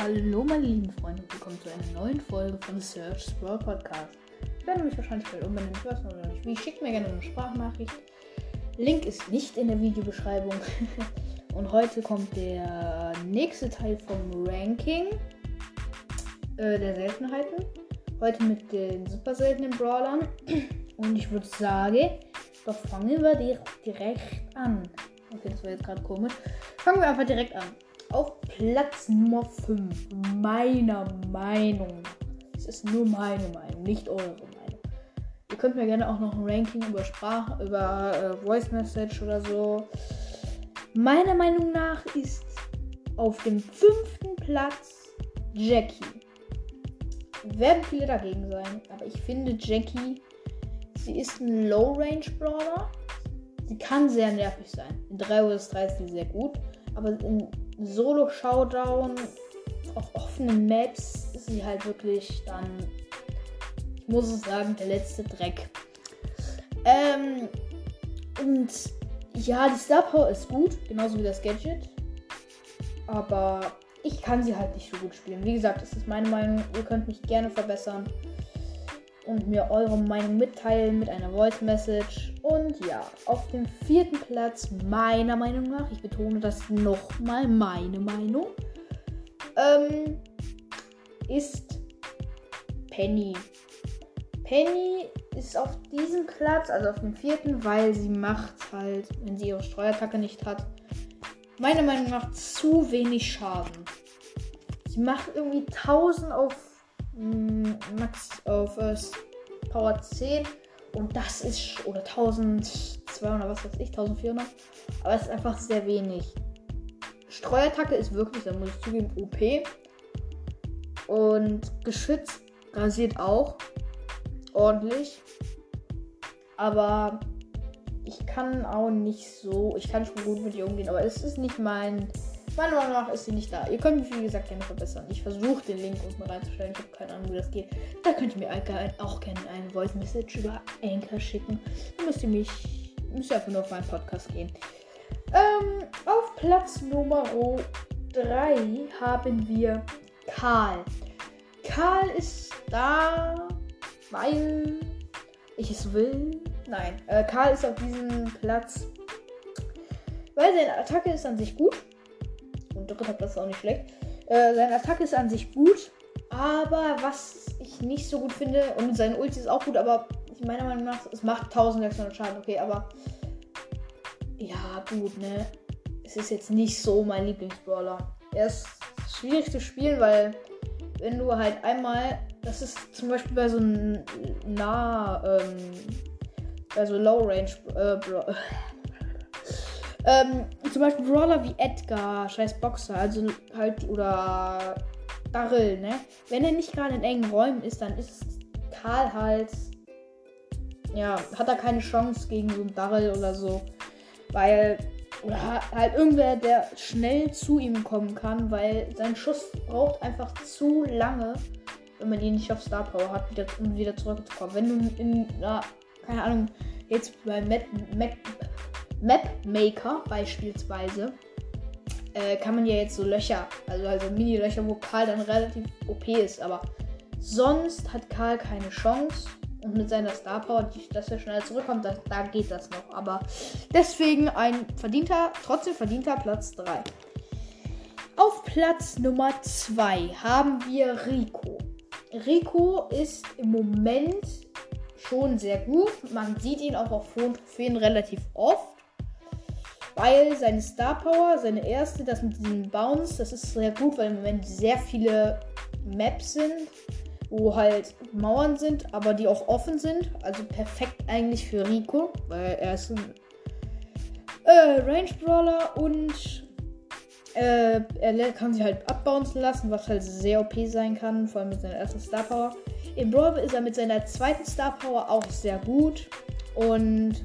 Hallo meine lieben Freunde und willkommen zu einer neuen Folge von Search World Podcast. Ich werde mich wahrscheinlich bald umbenennen, ich weiß noch nicht wie. Schickt mir gerne eine Sprachnachricht. Link ist nicht in der Videobeschreibung. und heute kommt der nächste Teil vom Ranking äh, der Seltenheiten. Heute mit den super seltenen Brawlern. Und ich würde sagen, doch fangen wir direkt an. Okay, das war jetzt gerade komisch. Fangen wir einfach direkt an. Auf Platz Nummer 5, meiner Meinung Es ist nur meine Meinung, nicht eure Meinung. Ihr könnt mir gerne auch noch ein Ranking über Sprache, über äh, Voice Message oder so. Meiner Meinung nach ist auf dem fünften Platz Jackie. Werden viele dagegen sein, aber ich finde Jackie, sie ist ein Low-Range-Brawler. Sie kann sehr nervig sein. In 3 vs 3 ist sie sehr gut, aber in Solo-Showdown auf offenen Maps ist sie halt wirklich dann, ich muss es sagen, der letzte Dreck. Ähm, und ja, die Star Power ist gut, genauso wie das Gadget. Aber ich kann sie halt nicht so gut spielen. Wie gesagt, das ist meine Meinung. Ihr könnt mich gerne verbessern und mir eure Meinung mitteilen mit einer Voice Message. Und ja, auf dem vierten Platz, meiner Meinung nach, ich betone das nochmal, meine Meinung, ähm, ist Penny. Penny ist auf diesem Platz, also auf dem vierten, weil sie macht halt, wenn sie ihre Steuerattacke nicht hat, meiner Meinung nach zu wenig Schaden. Sie macht irgendwie 1000 auf mm, Max auf äh, Power 10 und das ist, oder 1200, was weiß ich, 1400. Aber es ist einfach sehr wenig. Streuattacke ist wirklich, da muss ich zugeben, OP. Und Geschütz rasiert auch ordentlich. Aber ich kann auch nicht so, ich kann schon gut mit ihr umgehen, aber es ist nicht mein Meiner Meinung nach ist sie nicht da. Ihr könnt mich, wie gesagt, gerne verbessern. Ich versuche den Link unten reinzustellen. Ich habe keine Ahnung, wie das geht. Da könnt ihr mir auch gerne eine Voice Message über Anchor schicken. Dann müsst ihr mich, müsst ihr einfach nur auf meinen Podcast gehen. Ähm, auf Platz Nummer 3 haben wir Karl. Karl ist da, weil ich es will. Nein, äh, Karl ist auf diesem Platz, weil seine Attacke ist an sich gut dritter Platz ist auch nicht schlecht. Äh, seine Attacke ist an sich gut, aber was ich nicht so gut finde, und sein Ulti ist auch gut, aber meiner Meinung nach, es macht 1600 Schaden, okay, aber ja, gut, ne? Es ist jetzt nicht so mein Lieblingsbrawler. Er ist schwierig zu spielen, weil wenn du halt einmal, das ist zum Beispiel bei so einem nah, ähm, bei so Low Range äh, ähm, zum Beispiel Brawler wie Edgar, scheiß Boxer, also halt, oder Daryl, ne? Wenn er nicht gerade in engen Räumen ist, dann ist Karl halt, ja, hat er keine Chance gegen so einen Daryl oder so. Weil, oder halt irgendwer, der schnell zu ihm kommen kann, weil sein Schuss braucht einfach zu lange, wenn man ihn nicht auf Star Power hat, wieder, um wieder zurückzukommen. Wenn du in, na, keine Ahnung, jetzt bei Mac, Map Maker beispielsweise äh, kann man ja jetzt so Löcher, also, also Mini-Löcher, wo Karl dann relativ OP ist, aber sonst hat Karl keine Chance. Und mit seiner Star Power, dass er schneller zurückkommt, da, da geht das noch. Aber deswegen ein verdienter, trotzdem verdienter Platz 3. Auf Platz Nummer 2 haben wir Rico. Rico ist im Moment schon sehr gut. Man sieht ihn auch auf hohen Trophäen relativ oft. Weil seine Star Power, seine erste, das mit diesem Bounce, das ist sehr gut, weil im Moment sehr viele Maps sind, wo halt Mauern sind, aber die auch offen sind. Also perfekt eigentlich für Rico, weil er ist ein äh, Range Brawler und äh, er kann sie halt abbouncen lassen, was halt sehr OP sein kann, vor allem mit seiner ersten Star Power. Im Brawl ist er mit seiner zweiten Star Power auch sehr gut und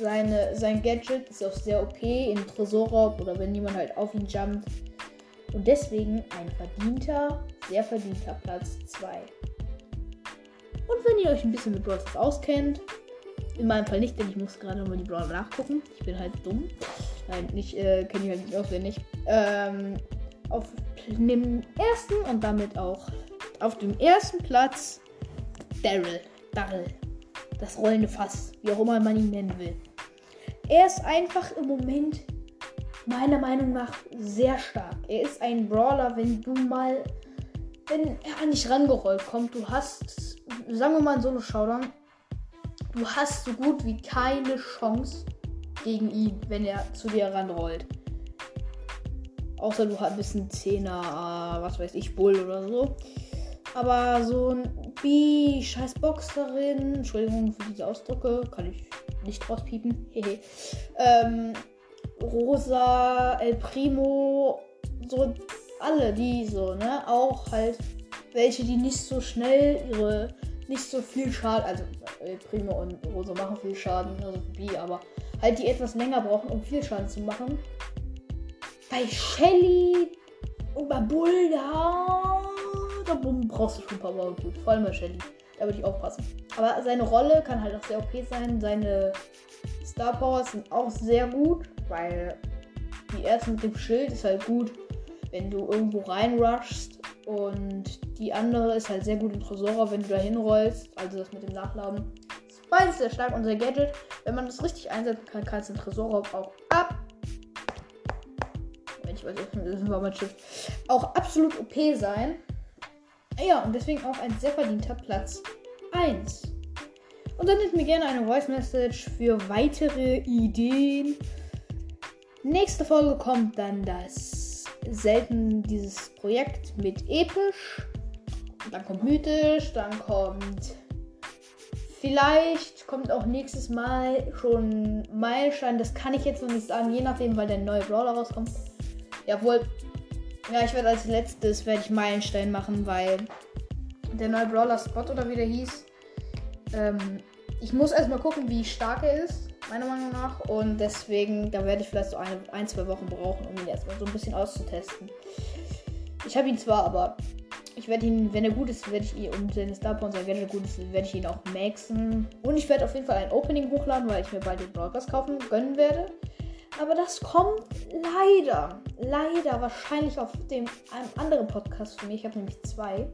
seine, sein Gadget ist auch sehr OP in Tresorraub oder wenn jemand halt auf ihn jumpt. Und deswegen ein verdienter, sehr verdienter Platz 2. Und wenn ihr euch ein bisschen mit Brawl auskennt, in meinem Fall nicht, denn ich muss gerade nochmal die Brawl nachgucken. Ich bin halt dumm. Nein, ich äh, kenne die halt nicht auswendig. Ähm, auf dem ersten und damit auch auf dem ersten Platz Daryl. Daryl. Das rollende Fass, wie auch immer man ihn nennen will. Er ist einfach im Moment meiner Meinung nach sehr stark. Er ist ein Brawler, wenn du mal, wenn er nicht rangerollt kommt, du hast, sagen wir mal so eine Showdown, du hast so gut wie keine Chance gegen ihn, wenn er zu dir ranrollt. Außer du bist ein Zehner, was weiß ich, Bull oder so. Aber so ein B, scheiß Boxerin, Entschuldigung für diese Ausdrücke, kann ich nicht rauspiepen. Hehe. ähm, Rosa, El Primo, so alle die so, ne? Auch halt welche, die nicht so schnell ihre, nicht so viel Schaden, also El Primo und Rosa machen viel Schaden, also B, aber halt die etwas länger brauchen, um viel Schaden zu machen. Bei Shelly und bei Bull, da, da brauchst du schon ein paar Mal gut. Vor allem bei Shelly. Da würde ich aufpassen. Aber seine Rolle kann halt auch sehr OP sein. Seine Star Powers sind auch sehr gut, weil die erste mit dem Schild ist halt gut, wenn du irgendwo reinrushst. Und die andere ist halt sehr gut im Tresorer, wenn du da hinrollst. Also das mit dem Nachladen. Beides sehr stark. Unser Gadget, wenn man das richtig einsetzen kann, kannst du den Tresorer auch ab. Ich weiß nicht, das war mein Schiff. Auch absolut OP sein. Ja, und deswegen auch ein sehr verdienter Platz 1. Und sendet mir gerne eine Voice Message für weitere Ideen. Nächste Folge kommt dann das selten dieses Projekt mit episch. Dann kommt mythisch, dann kommt vielleicht kommt auch nächstes Mal schon Meilenstein. Das kann ich jetzt noch nicht sagen, je nachdem, weil der neue Brawler rauskommt. Jawohl. Ja, ich werde als letztes werde ich Meilenstein machen, weil der neue Brawler Spot oder wie der hieß. Ähm, ich muss erstmal gucken, wie stark er ist, meiner Meinung nach. Und deswegen, da werde ich vielleicht so eine, ein, zwei Wochen brauchen, um ihn erstmal so ein bisschen auszutesten. Ich habe ihn zwar, aber ich werde ihn, wenn er gut ist, werde ich ihn, und wenn Star Power und sein Gadget gut ist, werde ich ihn auch maxen. Und ich werde auf jeden Fall ein Opening hochladen, weil ich mir bald den Brawl kaufen gönnen werde. Aber das kommt leider, leider wahrscheinlich auf dem einem anderen Podcast von mir. Ich habe nämlich zwei.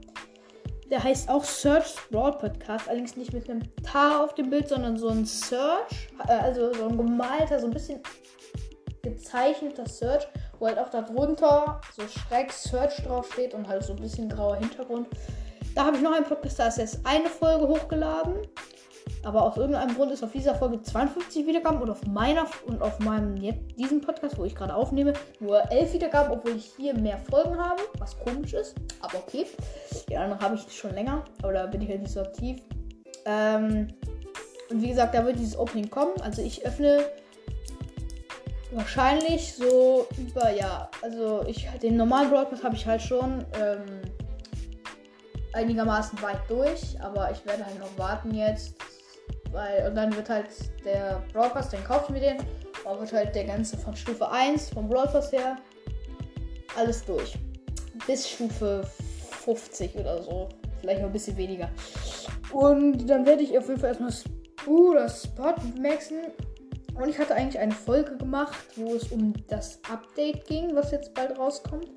Der heißt auch Search Broad Podcast, allerdings nicht mit einem Tar auf dem Bild, sondern so ein Search, äh, also so ein gemalter, so ein bisschen gezeichneter Search, wo halt auch darunter so schräg Search draufsteht und halt so ein bisschen grauer Hintergrund. Da habe ich noch einen Podcast, da ist jetzt eine Folge hochgeladen. Aber aus irgendeinem Grund ist auf dieser Folge 52 Wiedergaben und auf meiner und auf meinem jetzt, diesem Podcast, wo ich gerade aufnehme, nur 11 Wiedergaben, obwohl ich hier mehr Folgen habe, was komisch ist, aber okay. Die anderen habe ich schon länger, aber da bin ich halt nicht so aktiv. Ähm, und wie gesagt, da wird dieses Opening kommen. Also ich öffne wahrscheinlich so über, ja, also ich den normalen Broadcast habe ich halt schon ähm, einigermaßen weit durch, aber ich werde halt noch warten jetzt weil, und dann wird halt der Brawl Pass, den kaufe ich mir den. Aber wird halt der ganze von Stufe 1 vom Brawl Pass her alles durch. Bis Stufe 50 oder so. Vielleicht noch ein bisschen weniger. Und dann werde ich auf jeden Fall erstmal uh, das Spot maxen. Und ich hatte eigentlich eine Folge gemacht, wo es um das Update ging, was jetzt bald rauskommt.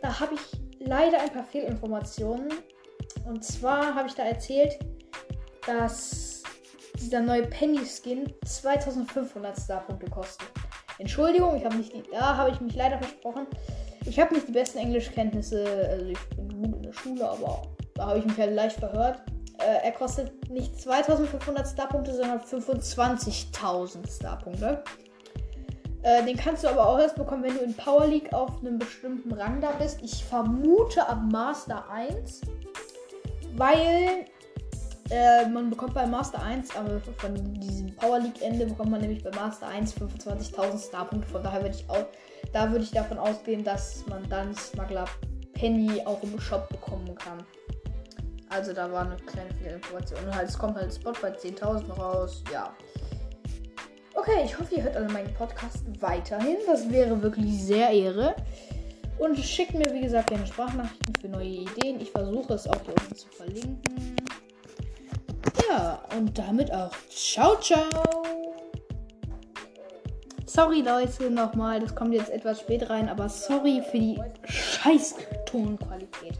Da habe ich leider ein paar Fehlinformationen. Und zwar habe ich da erzählt, dass dieser neue Penny-Skin 2500 Star-Punkte kosten. Entschuldigung, ich habe nicht. Da habe ich mich leider versprochen. Ich habe nicht die besten Englischkenntnisse. Also ich bin gut in der Schule, aber da habe ich mich halt leicht verhört. Äh, er kostet nicht 2500 Star-Punkte, sondern 25.000 Star-Punkte. Äh, den kannst du aber auch erst bekommen, wenn du in Power League auf einem bestimmten Rang da bist. Ich vermute ab Master 1. Weil äh, man bekommt bei Master 1, aber von diesem Power League Ende bekommt man nämlich bei Master 1 25.000 Starpunkte. Von daher würde ich auch, da würde ich davon ausgehen, dass man dann Smuggler Penny auch im Shop bekommen kann. Also da war eine kleine Fehlinformation. Und halt, es kommt halt Spot bei 10.000 raus. Ja. Okay, ich hoffe, ihr hört alle meinen Podcast weiterhin. Das wäre wirklich sehr Ehre. Und schickt mir, wie gesagt, gerne Sprachnachrichten für neue Ideen. Ich versuche es auch hier unten zu verlinken. Ja, und damit auch ciao, ciao. Sorry Leute, nochmal, das kommt jetzt etwas spät rein, aber sorry für die scheiß Tonqualität.